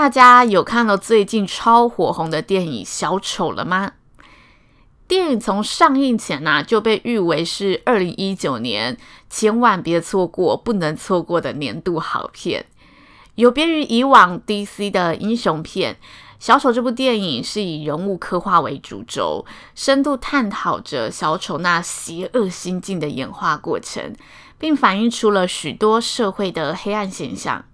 大家有看到最近超火红的电影《小丑》了吗？电影从上映前呢、就被誉为是二零一九年千万别错过、不能错过的年度好片。有别于以往 DC 的英雄片，《小丑》这部电影是以人物刻画为主轴，深度探讨着小丑那邪恶心境的演化过程，并反映出了许多社会的黑暗现象。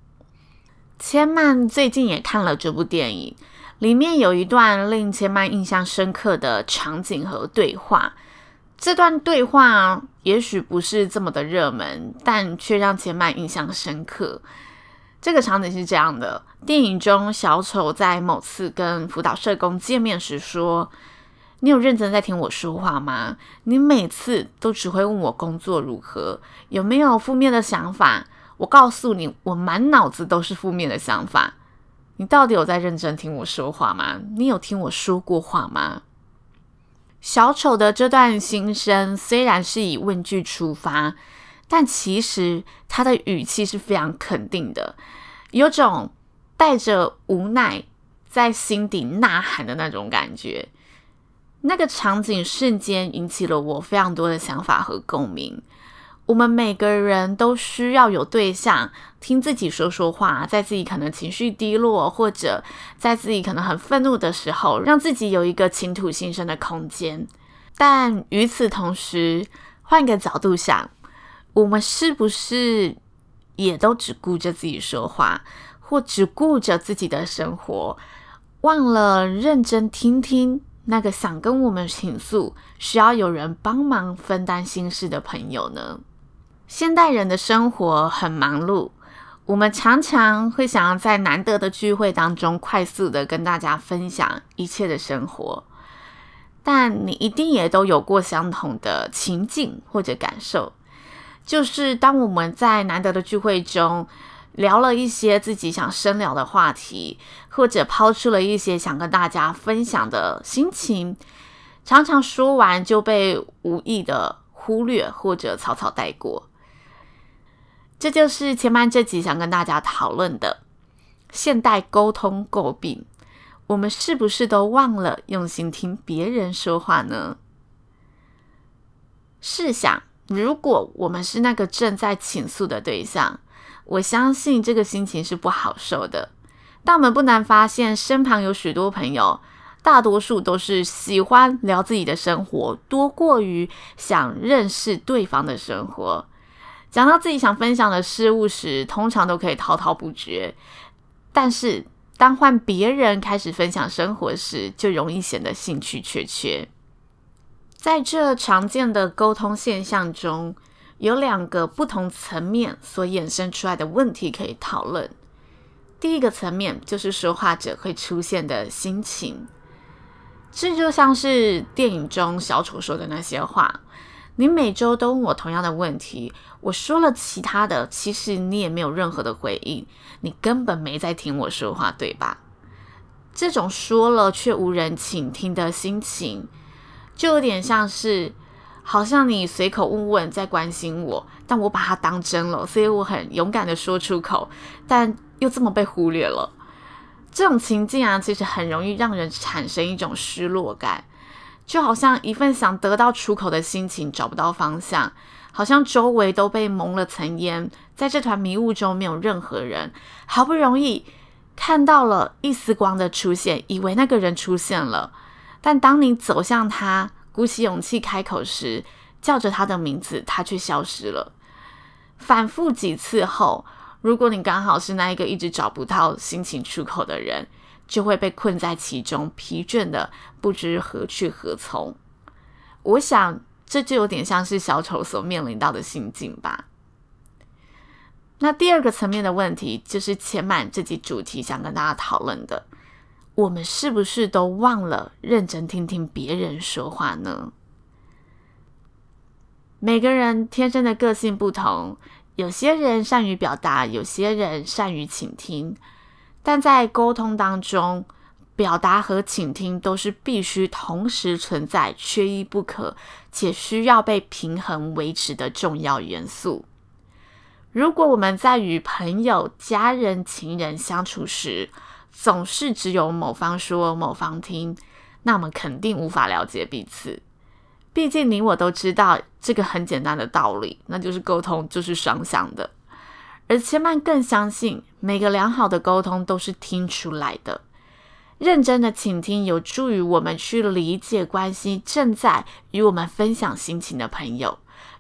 千嫚最近也看了这部电影，里面有一段令千嫚印象深刻的场景和对话。这段对话也许不是这么的热门，但却让千嫚印象深刻。这个场景是这样的：电影中，小丑在某次跟辅导社工见面时说：“你有认真在听我说话吗？你每次都只会问我工作如何，有没有负面的想法？”我告诉你，我满脑子都是负面的想法。你到底有在认真听我说话吗？你有听我说过话吗？小丑的这段心声虽然是以问句出发，但其实他的语气是非常肯定的，有种带着无奈在心底呐喊的那种感觉。那个场景瞬间引起了我非常多的想法和共鸣。我们每个人都需要有对象听自己说说话，在自己可能情绪低落，或者在自己可能很愤怒的时候，让自己有一个倾吐心声的空间。但与此同时，换个角度想，我们是不是也都只顾着自己说话，或只顾着自己的生活，忘了认真听听那个想跟我们倾诉、需要有人帮忙分担心事的朋友呢？现代人的生活很忙碌，我们常常会想要在难得的聚会当中快速的跟大家分享一切的生活，但你一定也都有过相同的情境或者感受，就是当我们在难得的聚会中聊了一些自己想深聊的话题，或者抛出了一些想跟大家分享的心情，常常说完就被无意的忽略或者草草带过。这就是前半这集想跟大家讨论的现代沟通诟病。我们是不是都忘了用心听别人说话呢？试想，如果我们是那个正在倾诉的对象，我相信这个心情是不好受的。但我们不难发现，身旁有许多朋友，大多数都是喜欢聊自己的生活，多过于想认识对方的生活。讲到自己想分享的事物时，通常都可以滔滔不绝。但是，当换别人开始分享生活时，就容易显得兴趣缺缺。在这常见的沟通现象中，有两个不同层面所衍生出来的问题可以讨论。第一个层面就是说话者会出现的心情，这就像是电影中小丑说的那些话。你每周都问我同样的问题，我说了其他的，其实你也没有任何的回应，你根本没在听我说话，对吧？这种说了却无人倾听的心情，就有点像是，好像你随口问问在关心我，但我把它当真了，所以我很勇敢的说出口，但又这么被忽略了。这种情境啊，其实很容易让人产生一种失落感。就好像一份想得到出口的心情找不到方向，好像周围都被蒙了层烟，在这团迷雾中没有任何人。好不容易看到了一丝光的出现，以为那个人出现了，但当你走向他，鼓起勇气开口时，叫着他的名字，他却消失了。反复几次后，如果你刚好是那一个一直找不到心情出口的人，就会被困在其中，疲倦的不知何去何从。我想这就有点像是小丑所面临到的心境吧。那第二个层面的问题，就是前满这集主题想跟大家讨论的：我们是不是都忘了认真听听别人说话呢？每个人天生的个性不同，有些人善于表达，有些人善于倾听，但在沟通当中，表达和倾听都是必须同时存在、缺一不可，且需要被平衡维持的重要元素。如果我们在与朋友、家人、情人相处时，总是只有某方说、某方听，那我们肯定无法了解彼此。毕竟你我都知道这个很简单的道理，那就是沟通就是双向的。而千嫚更相信，每个良好的沟通都是听出来的。认真的倾听有助于我们去理解关系正在与我们分享心情的朋友。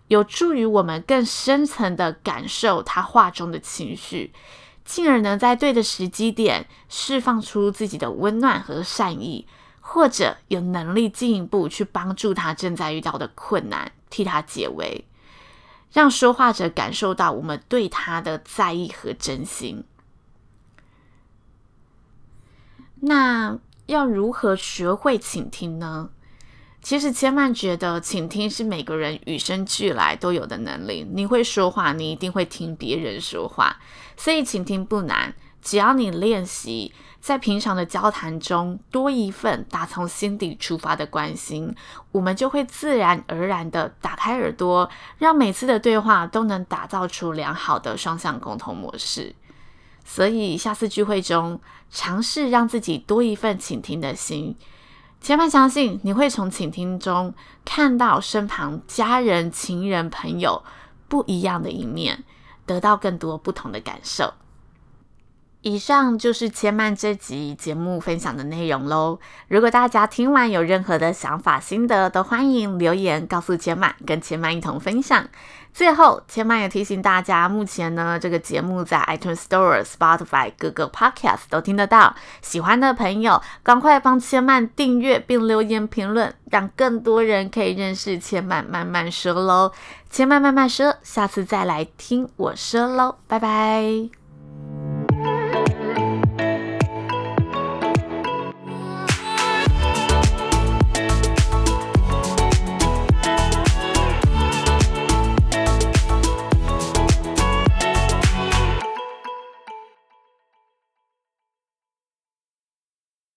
有助于我们更深层的感受他话中的情绪，进而能在对的时机点释放出自己的温暖和善意，或者有能力进一步去帮助他正在遇到的困难，替他解围，让说话者感受到我们对他的在意和真心。那要如何学会倾听呢？其实千万觉得，倾听是每个人与生俱来都有的能力。你会说话，你一定会听别人说话，所以倾听不难。只要你练习，在平常的交谈中多一份打从心底出发的关心，我们就会自然而然的打开耳朵，让每次的对话都能打造出良好的双向沟通模式。所以下次聚会中，尝试让自己多一份倾听的心。千万相信你会从倾听中看到身旁家人、情人、朋友不一样的一面，得到更多不同的感受。以上就是千嫚这集节目分享的内容喽。如果大家听完有任何的想法、心得，都欢迎留言告诉千嫚，跟千嫚一同分享。最后，千嫚也提醒大家，目前呢，这个节目在 iTunes Store、Spotify 各个 Podcast 都听得到。喜欢的朋友，赶快帮千嫚订阅并留言评论，让更多人可以认识千嫚慢慢说喽。千嫚慢慢说，下次再来听我说喽，拜拜。